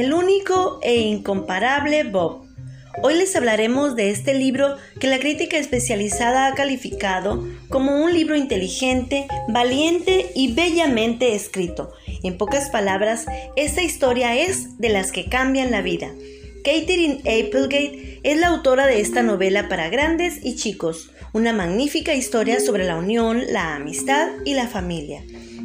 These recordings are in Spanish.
el único e incomparable Bob. Hoy les hablaremos de este libro que la crítica especializada ha calificado como un libro inteligente, valiente y bellamente escrito. En pocas palabras, esta historia es de las que cambian la vida. Catherine Applegate es la autora de esta novela para grandes y chicos, una magnífica historia sobre la unión, la amistad y la familia.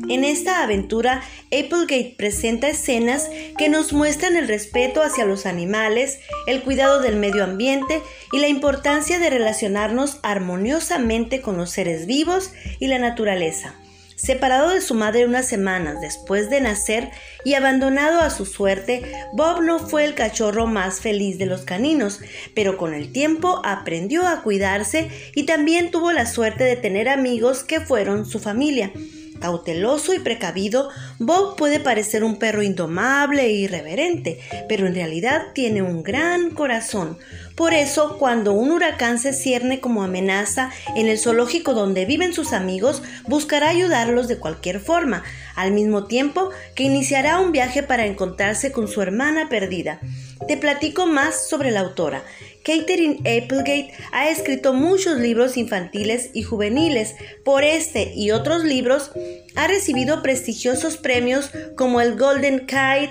En esta aventura, Applegate presenta escenas que nos muestran el respeto hacia los animales, el cuidado del medio ambiente y la importancia de relacionarnos armoniosamente con los seres vivos y la naturaleza. Separado de su madre unas semanas después de nacer y abandonado a su suerte, Bob no fue el cachorro más feliz de los caninos, pero con el tiempo aprendió a cuidarse y también tuvo la suerte de tener amigos que fueron su familia. Cauteloso y precavido, Bob puede parecer un perro indomable e irreverente, pero en realidad tiene un gran corazón. Por eso, cuando un huracán se cierne como amenaza en el zoológico donde viven sus amigos, buscará ayudarlos de cualquier forma, al mismo tiempo que iniciará un viaje para encontrarse con su hermana perdida. Te platico más sobre la autora. Catherine Applegate ha escrito muchos libros infantiles y juveniles. Por este y otros libros ha recibido prestigiosos premios como el Golden Kite,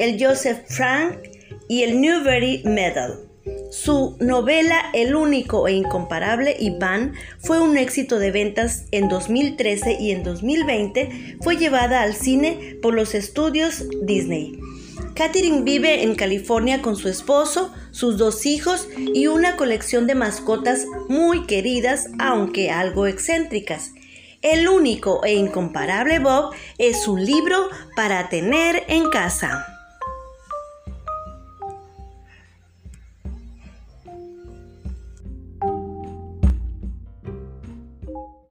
el Joseph Frank y el Newbery Medal. Su novela El único e incomparable Iván fue un éxito de ventas en 2013 y en 2020 fue llevada al cine por los estudios Disney. Catherine vive en California con su esposo, sus dos hijos y una colección de mascotas muy queridas, aunque algo excéntricas. El único e incomparable Bob es un libro para tener en casa.